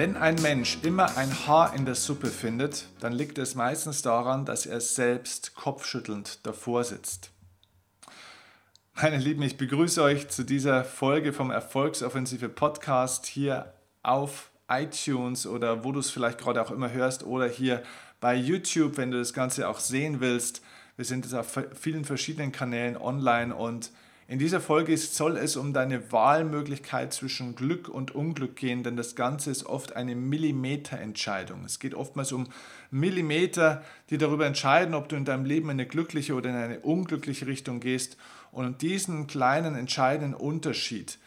Wenn ein Mensch immer ein Haar in der Suppe findet, dann liegt es meistens daran, dass er selbst kopfschüttelnd davor sitzt. Meine Lieben, ich begrüße euch zu dieser Folge vom Erfolgsoffensive Podcast hier auf iTunes oder wo du es vielleicht gerade auch immer hörst oder hier bei YouTube, wenn du das Ganze auch sehen willst. Wir sind jetzt auf vielen verschiedenen Kanälen online und in dieser Folge soll es um deine Wahlmöglichkeit zwischen Glück und Unglück gehen, denn das Ganze ist oft eine Millimeterentscheidung. Es geht oftmals um Millimeter, die darüber entscheiden, ob du in deinem Leben in eine glückliche oder in eine unglückliche Richtung gehst. Und diesen kleinen entscheidenden Unterschied,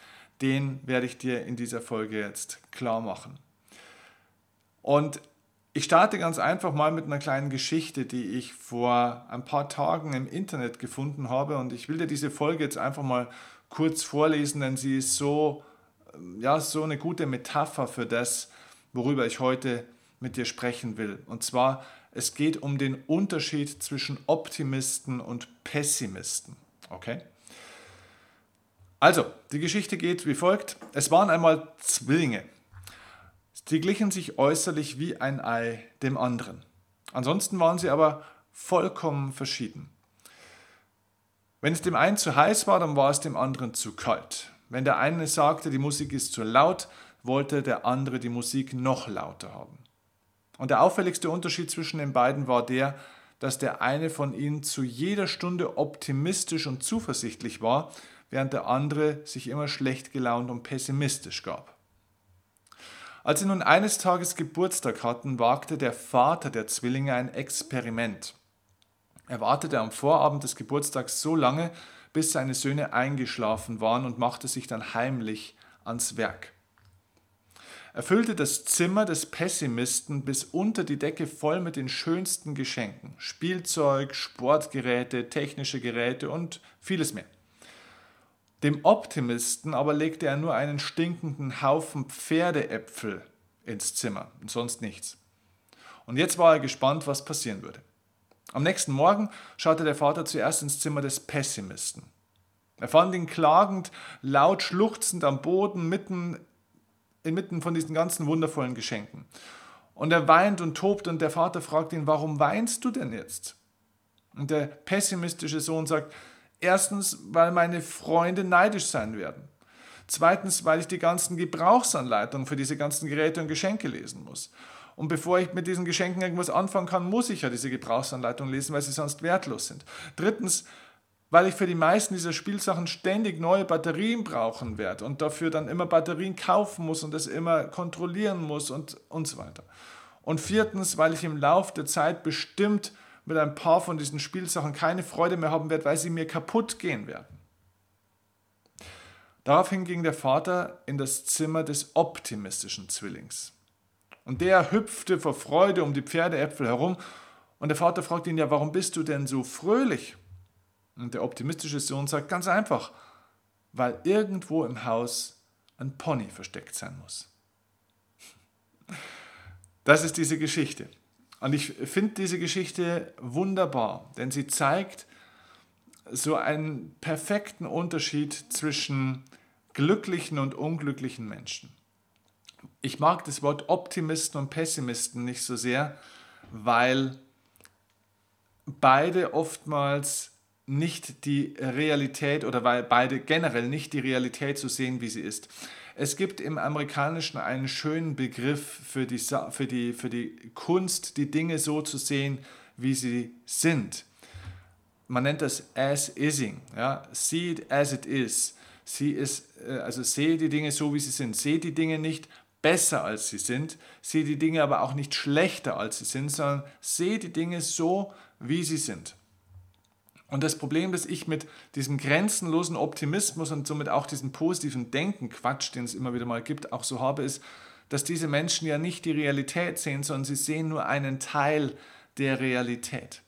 den werde ich dir in dieser Folge jetzt klar machen. Und ich starte ganz einfach mal mit einer kleinen Geschichte, die ich vor ein paar Tagen im Internet gefunden habe und ich will dir diese Folge jetzt einfach mal kurz vorlesen, denn sie ist so, ja, so eine gute Metapher für das, worüber ich heute mit dir sprechen will. Und zwar, es geht um den Unterschied zwischen Optimisten und Pessimisten. Okay? Also, die Geschichte geht wie folgt. Es waren einmal Zwillinge. Sie glichen sich äußerlich wie ein Ei dem anderen. Ansonsten waren sie aber vollkommen verschieden. Wenn es dem einen zu heiß war, dann war es dem anderen zu kalt. Wenn der eine sagte, die Musik ist zu laut, wollte der andere die Musik noch lauter haben. Und der auffälligste Unterschied zwischen den beiden war der, dass der eine von ihnen zu jeder Stunde optimistisch und zuversichtlich war, während der andere sich immer schlecht gelaunt und pessimistisch gab. Als sie nun eines Tages Geburtstag hatten, wagte der Vater der Zwillinge ein Experiment. Er wartete am Vorabend des Geburtstags so lange, bis seine Söhne eingeschlafen waren und machte sich dann heimlich ans Werk. Er füllte das Zimmer des Pessimisten bis unter die Decke voll mit den schönsten Geschenken, Spielzeug, Sportgeräte, technische Geräte und vieles mehr. Dem Optimisten aber legte er nur einen stinkenden Haufen Pferdeäpfel ins Zimmer und sonst nichts. Und jetzt war er gespannt, was passieren würde. Am nächsten Morgen schaute der Vater zuerst ins Zimmer des Pessimisten. Er fand ihn klagend, laut schluchzend am Boden, mitten, inmitten von diesen ganzen wundervollen Geschenken. Und er weint und tobt und der Vater fragt ihn, warum weinst du denn jetzt? Und der pessimistische Sohn sagt, Erstens, weil meine Freunde neidisch sein werden. Zweitens, weil ich die ganzen Gebrauchsanleitungen für diese ganzen Geräte und Geschenke lesen muss. Und bevor ich mit diesen Geschenken irgendwas anfangen kann, muss ich ja diese Gebrauchsanleitungen lesen, weil sie sonst wertlos sind. Drittens, weil ich für die meisten dieser Spielsachen ständig neue Batterien brauchen werde und dafür dann immer Batterien kaufen muss und das immer kontrollieren muss und, und so weiter. Und viertens, weil ich im Laufe der Zeit bestimmt mit ein paar von diesen Spielsachen keine Freude mehr haben werde, weil sie mir kaputt gehen werden. Daraufhin ging der Vater in das Zimmer des optimistischen Zwillings. Und der hüpfte vor Freude um die Pferdeäpfel herum. Und der Vater fragte ihn, ja, warum bist du denn so fröhlich? Und der optimistische Sohn sagt ganz einfach, weil irgendwo im Haus ein Pony versteckt sein muss. Das ist diese Geschichte. Und ich finde diese Geschichte wunderbar, denn sie zeigt so einen perfekten Unterschied zwischen glücklichen und unglücklichen Menschen. Ich mag das Wort Optimisten und Pessimisten nicht so sehr, weil beide oftmals nicht die Realität oder weil beide generell nicht die Realität so sehen, wie sie ist. Es gibt im Amerikanischen einen schönen Begriff für die, für die, für die Kunst, die Dinge so zu sehen, wie sie sind. Man nennt das as-ising. Ja? See it as it is. Sie ist, äh, also sehe die Dinge so, wie sie sind. Sehe die Dinge nicht besser, als sie sind. Sehe die Dinge aber auch nicht schlechter, als sie sind, sondern sehe die Dinge so, wie sie sind. Und das Problem, das ich mit diesem grenzenlosen Optimismus und somit auch diesem positiven Denken, Quatsch, den es immer wieder mal gibt, auch so habe, ist, dass diese Menschen ja nicht die Realität sehen, sondern sie sehen nur einen Teil der Realität.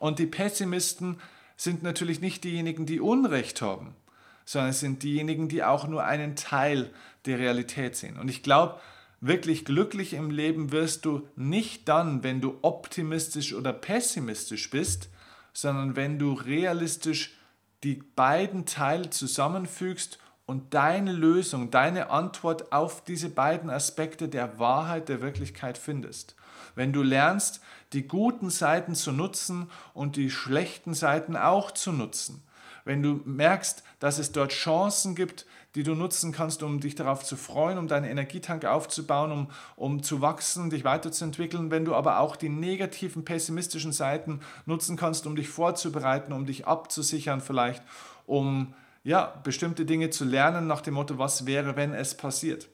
Und die Pessimisten sind natürlich nicht diejenigen, die Unrecht haben, sondern es sind diejenigen, die auch nur einen Teil der Realität sehen. Und ich glaube, wirklich glücklich im Leben wirst du nicht dann, wenn du optimistisch oder pessimistisch bist, sondern wenn du realistisch die beiden Teile zusammenfügst und deine Lösung, deine Antwort auf diese beiden Aspekte der Wahrheit, der Wirklichkeit findest. Wenn du lernst, die guten Seiten zu nutzen und die schlechten Seiten auch zu nutzen. Wenn du merkst, dass es dort Chancen gibt, die du nutzen kannst, um dich darauf zu freuen, um deinen Energietank aufzubauen, um, um zu wachsen, dich weiterzuentwickeln. Wenn du aber auch die negativen, pessimistischen Seiten nutzen kannst, um dich vorzubereiten, um dich abzusichern vielleicht, um ja, bestimmte Dinge zu lernen nach dem Motto, was wäre, wenn es passiert.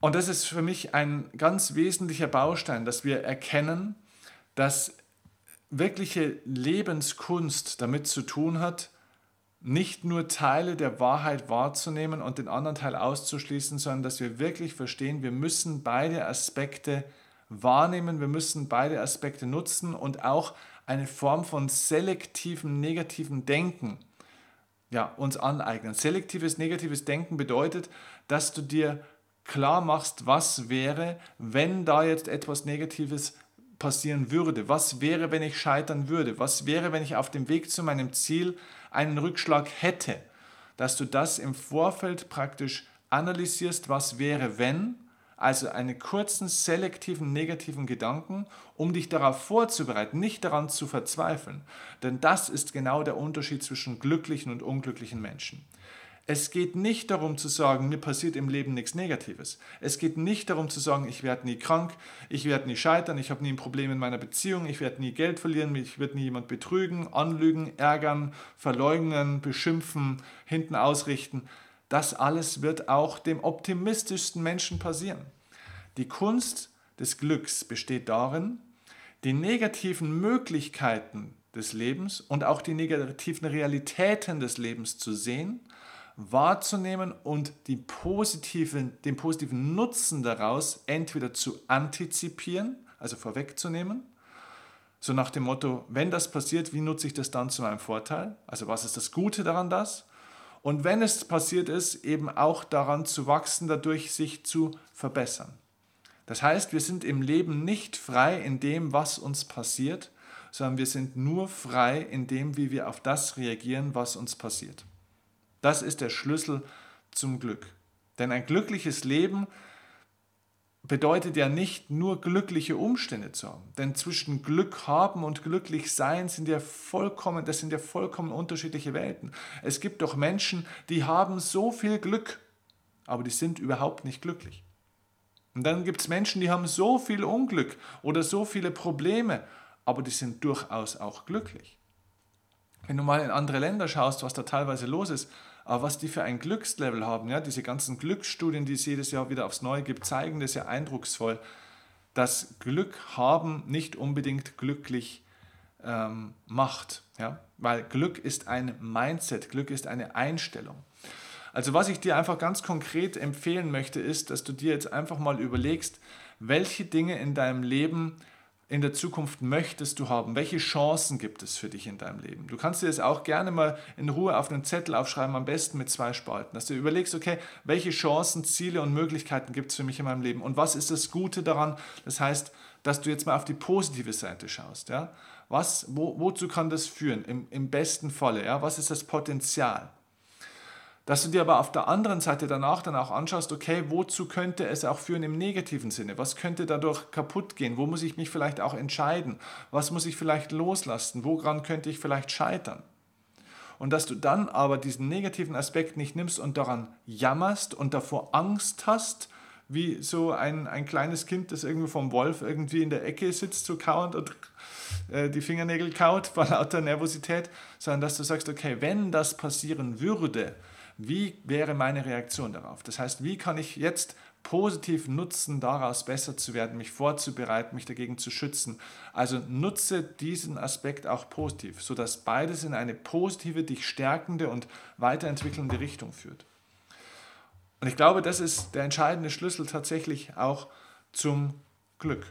Und das ist für mich ein ganz wesentlicher Baustein, dass wir erkennen, dass wirkliche Lebenskunst damit zu tun hat, nicht nur Teile der Wahrheit wahrzunehmen und den anderen Teil auszuschließen, sondern dass wir wirklich verstehen, wir müssen beide Aspekte wahrnehmen, wir müssen beide Aspekte nutzen und auch eine Form von selektivem negativen Denken ja, uns aneignen. Selektives negatives Denken bedeutet, dass du dir klar machst, was wäre, wenn da jetzt etwas Negatives passieren würde. Was wäre, wenn ich scheitern würde? Was wäre, wenn ich auf dem Weg zu meinem Ziel einen Rückschlag hätte? Dass du das im Vorfeld praktisch analysierst, was wäre, wenn also einen kurzen, selektiven, negativen Gedanken, um dich darauf vorzubereiten, nicht daran zu verzweifeln. Denn das ist genau der Unterschied zwischen glücklichen und unglücklichen Menschen. Es geht nicht darum zu sagen, mir passiert im Leben nichts Negatives. Es geht nicht darum zu sagen, ich werde nie krank, ich werde nie scheitern, ich habe nie ein Problem in meiner Beziehung, ich werde nie Geld verlieren, ich werde nie jemand betrügen, anlügen, ärgern, verleugnen, beschimpfen, hinten ausrichten. Das alles wird auch dem optimistischsten Menschen passieren. Die Kunst des Glücks besteht darin, die negativen Möglichkeiten des Lebens und auch die negativen Realitäten des Lebens zu sehen, wahrzunehmen und positiven, den positiven Nutzen daraus entweder zu antizipieren, also vorwegzunehmen, so nach dem Motto, wenn das passiert, wie nutze ich das dann zu meinem Vorteil? Also was ist das Gute daran das? Und wenn es passiert ist, eben auch daran zu wachsen, dadurch sich zu verbessern. Das heißt, wir sind im Leben nicht frei in dem, was uns passiert, sondern wir sind nur frei in dem, wie wir auf das reagieren, was uns passiert. Das ist der Schlüssel zum Glück. Denn ein glückliches Leben bedeutet ja nicht nur glückliche Umstände zu haben. Denn zwischen Glück haben und glücklich sein sind ja vollkommen, das sind ja vollkommen unterschiedliche Welten. Es gibt doch Menschen, die haben so viel Glück, aber die sind überhaupt nicht glücklich. Und dann gibt es Menschen, die haben so viel Unglück oder so viele Probleme, aber die sind durchaus auch glücklich. Wenn du mal in andere Länder schaust, was da teilweise los ist, aber was die für ein Glückslevel haben, ja, diese ganzen Glücksstudien, die es jedes Jahr wieder aufs Neue gibt, zeigen das ja eindrucksvoll, dass Glück haben nicht unbedingt glücklich ähm, macht. Ja? Weil Glück ist ein Mindset, Glück ist eine Einstellung. Also was ich dir einfach ganz konkret empfehlen möchte, ist, dass du dir jetzt einfach mal überlegst, welche Dinge in deinem Leben in der Zukunft möchtest du haben? Welche Chancen gibt es für dich in deinem Leben? Du kannst dir das auch gerne mal in Ruhe auf einen Zettel aufschreiben, am besten mit zwei Spalten, dass du überlegst, okay, welche Chancen, Ziele und Möglichkeiten gibt es für mich in meinem Leben und was ist das Gute daran? Das heißt, dass du jetzt mal auf die positive Seite schaust. Ja? Was, wo, wozu kann das führen im, im besten Falle? Ja? Was ist das Potenzial? Dass du dir aber auf der anderen Seite danach dann auch anschaust, okay, wozu könnte es auch führen im negativen Sinne? Was könnte dadurch kaputt gehen? Wo muss ich mich vielleicht auch entscheiden? Was muss ich vielleicht loslassen? Woran könnte ich vielleicht scheitern? Und dass du dann aber diesen negativen Aspekt nicht nimmst und daran jammerst und davor Angst hast, wie so ein, ein kleines Kind, das irgendwie vom Wolf irgendwie in der Ecke sitzt, so kauend und äh, die Fingernägel kaut vor lauter Nervosität, sondern dass du sagst, okay, wenn das passieren würde, wie wäre meine Reaktion darauf? Das heißt, wie kann ich jetzt positiv nutzen, daraus besser zu werden, mich vorzubereiten, mich dagegen zu schützen? Also nutze diesen Aspekt auch positiv, sodass beides in eine positive, dich stärkende und weiterentwickelnde Richtung führt. Und ich glaube, das ist der entscheidende Schlüssel tatsächlich auch zum Glück.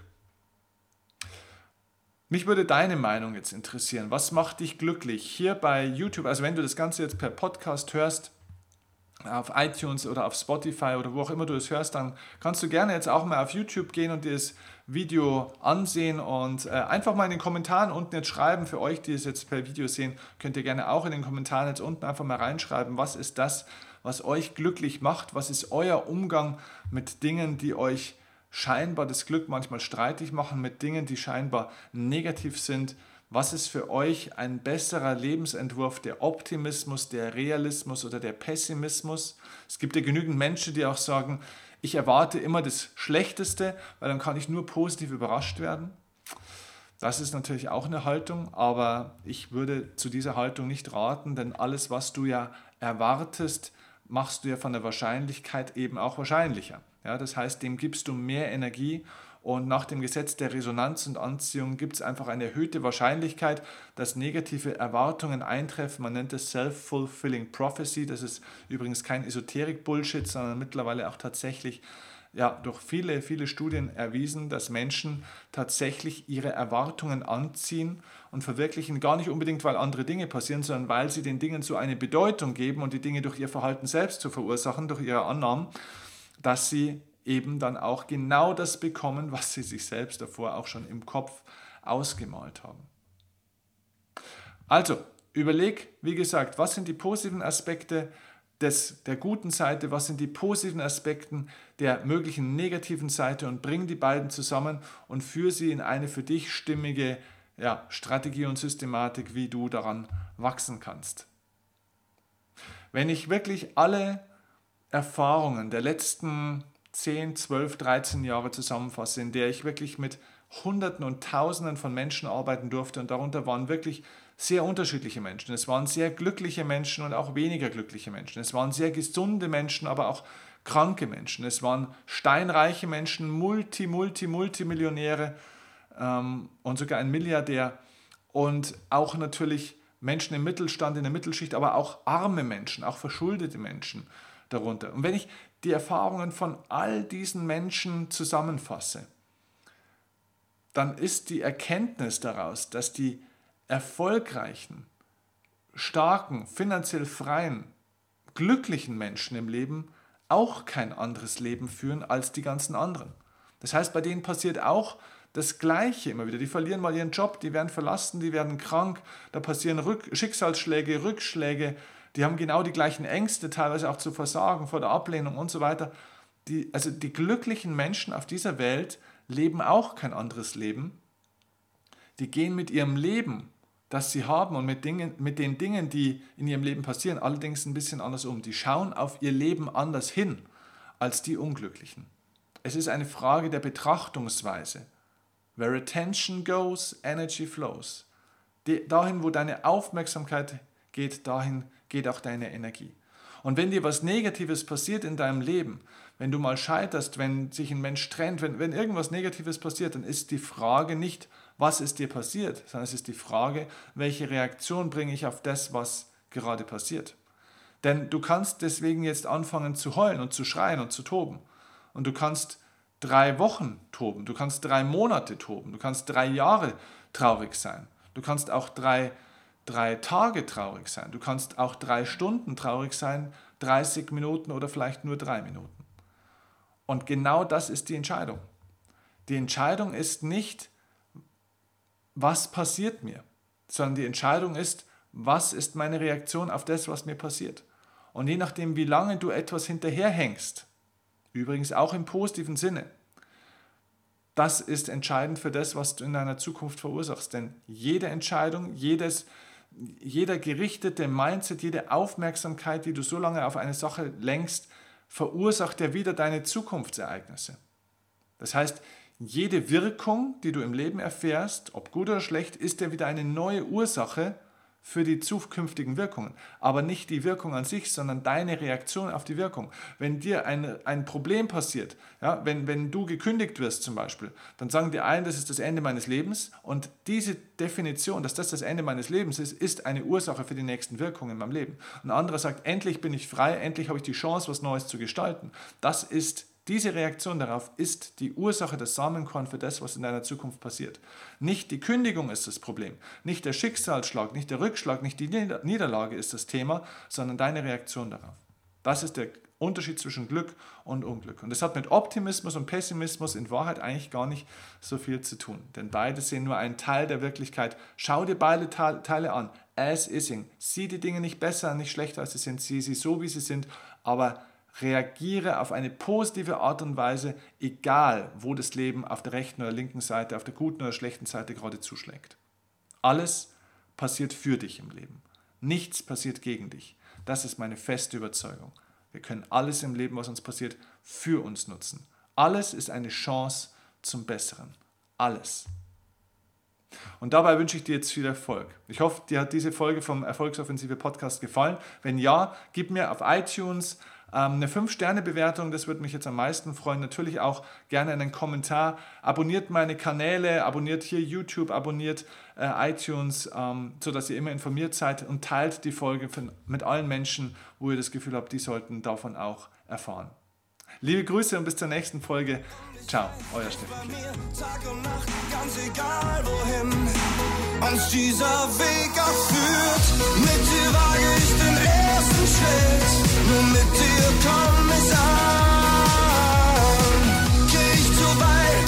Mich würde deine Meinung jetzt interessieren. Was macht dich glücklich? Hier bei YouTube, also wenn du das Ganze jetzt per Podcast hörst, auf iTunes oder auf Spotify oder wo auch immer du es hörst, dann kannst du gerne jetzt auch mal auf YouTube gehen und dir das Video ansehen und äh, einfach mal in den Kommentaren unten jetzt schreiben. Für euch, die es jetzt per Video sehen, könnt ihr gerne auch in den Kommentaren jetzt unten einfach mal reinschreiben, was ist das, was euch glücklich macht, was ist euer Umgang mit Dingen, die euch scheinbar das Glück manchmal streitig machen, mit Dingen, die scheinbar negativ sind. Was ist für euch ein besserer Lebensentwurf, der Optimismus, der Realismus oder der Pessimismus? Es gibt ja genügend Menschen, die auch sagen, ich erwarte immer das Schlechteste, weil dann kann ich nur positiv überrascht werden. Das ist natürlich auch eine Haltung, aber ich würde zu dieser Haltung nicht raten, denn alles, was du ja erwartest, machst du ja von der Wahrscheinlichkeit eben auch wahrscheinlicher. Ja, das heißt, dem gibst du mehr Energie und nach dem Gesetz der Resonanz und Anziehung gibt es einfach eine erhöhte Wahrscheinlichkeit, dass negative Erwartungen eintreffen. Man nennt es Self-Fulfilling Prophecy. Das ist übrigens kein Esoterik-Bullshit, sondern mittlerweile auch tatsächlich ja, durch viele, viele Studien erwiesen, dass Menschen tatsächlich ihre Erwartungen anziehen und verwirklichen, gar nicht unbedingt, weil andere Dinge passieren, sondern weil sie den Dingen so eine Bedeutung geben und die Dinge durch ihr Verhalten selbst zu verursachen, durch ihre Annahmen, dass sie eben dann auch genau das bekommen, was sie sich selbst davor auch schon im Kopf ausgemalt haben. Also, überleg, wie gesagt, was sind die positiven Aspekte des, der guten Seite, was sind die positiven Aspekte der möglichen negativen Seite und bring die beiden zusammen und führe sie in eine für dich stimmige ja, Strategie und Systematik, wie du daran wachsen kannst. Wenn ich wirklich alle Erfahrungen der letzten 10, 12, 13 Jahre zusammenfasse, in der ich wirklich mit Hunderten und Tausenden von Menschen arbeiten durfte und darunter waren wirklich sehr unterschiedliche Menschen. Es waren sehr glückliche Menschen und auch weniger glückliche Menschen. Es waren sehr gesunde Menschen, aber auch kranke Menschen. Es waren steinreiche Menschen, Multi, Multi, Multimillionäre ähm, und sogar ein Milliardär und auch natürlich Menschen im Mittelstand, in der Mittelschicht, aber auch arme Menschen, auch verschuldete Menschen darunter. Und wenn ich die Erfahrungen von all diesen Menschen zusammenfasse, dann ist die Erkenntnis daraus, dass die erfolgreichen, starken, finanziell freien, glücklichen Menschen im Leben auch kein anderes Leben führen als die ganzen anderen. Das heißt, bei denen passiert auch das Gleiche immer wieder. Die verlieren mal ihren Job, die werden verlassen, die werden krank, da passieren Rück Schicksalsschläge, Rückschläge, die haben genau die gleichen Ängste, teilweise auch zu versagen vor der Ablehnung und so weiter. Die, also die glücklichen Menschen auf dieser Welt leben auch kein anderes Leben. Die gehen mit ihrem Leben, das sie haben und mit, Dingen, mit den Dingen, die in ihrem Leben passieren, allerdings ein bisschen anders um. Die schauen auf ihr Leben anders hin als die Unglücklichen. Es ist eine Frage der Betrachtungsweise. Where attention goes, energy flows. dahin, wo deine Aufmerksamkeit geht, dahin geht auch deine Energie. Und wenn dir was Negatives passiert in deinem Leben, wenn du mal scheiterst, wenn sich ein Mensch trennt, wenn, wenn irgendwas Negatives passiert, dann ist die Frage nicht, was ist dir passiert, sondern es ist die Frage, welche Reaktion bringe ich auf das, was gerade passiert. Denn du kannst deswegen jetzt anfangen zu heulen und zu schreien und zu toben. Und du kannst drei Wochen toben, du kannst drei Monate toben, du kannst drei Jahre traurig sein. Du kannst auch drei drei Tage traurig sein. Du kannst auch drei Stunden traurig sein, 30 Minuten oder vielleicht nur drei Minuten. Und genau das ist die Entscheidung. Die Entscheidung ist nicht, was passiert mir, sondern die Entscheidung ist, was ist meine Reaktion auf das, was mir passiert. Und je nachdem, wie lange du etwas hinterherhängst, übrigens auch im positiven Sinne, das ist entscheidend für das, was du in deiner Zukunft verursachst. Denn jede Entscheidung, jedes, jeder gerichtete Mindset, jede Aufmerksamkeit, die du so lange auf eine Sache lenkst, verursacht ja wieder deine Zukunftsereignisse. Das heißt, jede Wirkung, die du im Leben erfährst, ob gut oder schlecht, ist ja wieder eine neue Ursache für die zukünftigen Wirkungen. Aber nicht die Wirkung an sich, sondern deine Reaktion auf die Wirkung. Wenn dir ein, ein Problem passiert, ja, wenn, wenn du gekündigt wirst zum Beispiel, dann sagen die einen, das ist das Ende meines Lebens. Und diese Definition, dass das das Ende meines Lebens ist, ist eine Ursache für die nächsten Wirkungen in meinem Leben. Ein anderer sagt, endlich bin ich frei, endlich habe ich die Chance, was Neues zu gestalten. Das ist diese Reaktion darauf ist die Ursache des Samenkorn für das, was in deiner Zukunft passiert. Nicht die Kündigung ist das Problem, nicht der Schicksalsschlag, nicht der Rückschlag, nicht die Niederlage ist das Thema, sondern deine Reaktion darauf. Das ist der Unterschied zwischen Glück und Unglück. Und das hat mit Optimismus und Pessimismus in Wahrheit eigentlich gar nicht so viel zu tun. Denn beide sehen nur einen Teil der Wirklichkeit. Schau dir beide Teile an. As ising. Sieh die Dinge nicht besser, nicht schlechter als sie sind. Sieh sie so, wie sie sind. Aber reagiere auf eine positive Art und Weise, egal wo das Leben auf der rechten oder linken Seite, auf der guten oder schlechten Seite gerade zuschlägt. Alles passiert für dich im Leben. Nichts passiert gegen dich. Das ist meine feste Überzeugung. Wir können alles im Leben, was uns passiert, für uns nutzen. Alles ist eine Chance zum Besseren. Alles. Und dabei wünsche ich dir jetzt viel Erfolg. Ich hoffe, dir hat diese Folge vom Erfolgsoffensive Podcast gefallen. Wenn ja, gib mir auf iTunes eine 5-Sterne-Bewertung, das würde mich jetzt am meisten freuen. Natürlich auch gerne einen Kommentar. Abonniert meine Kanäle, abonniert hier YouTube, abonniert äh, iTunes, ähm, sodass ihr immer informiert seid und teilt die Folge mit allen Menschen, wo ihr das Gefühl habt, die sollten davon auch erfahren. Liebe Grüße und bis zur nächsten Folge. Ciao, euer Steffen. Tag und Nacht, ganz egal wohin uns dieser Weg auch. Mit dir wage ich den ersten Schritt. We'll meet you come.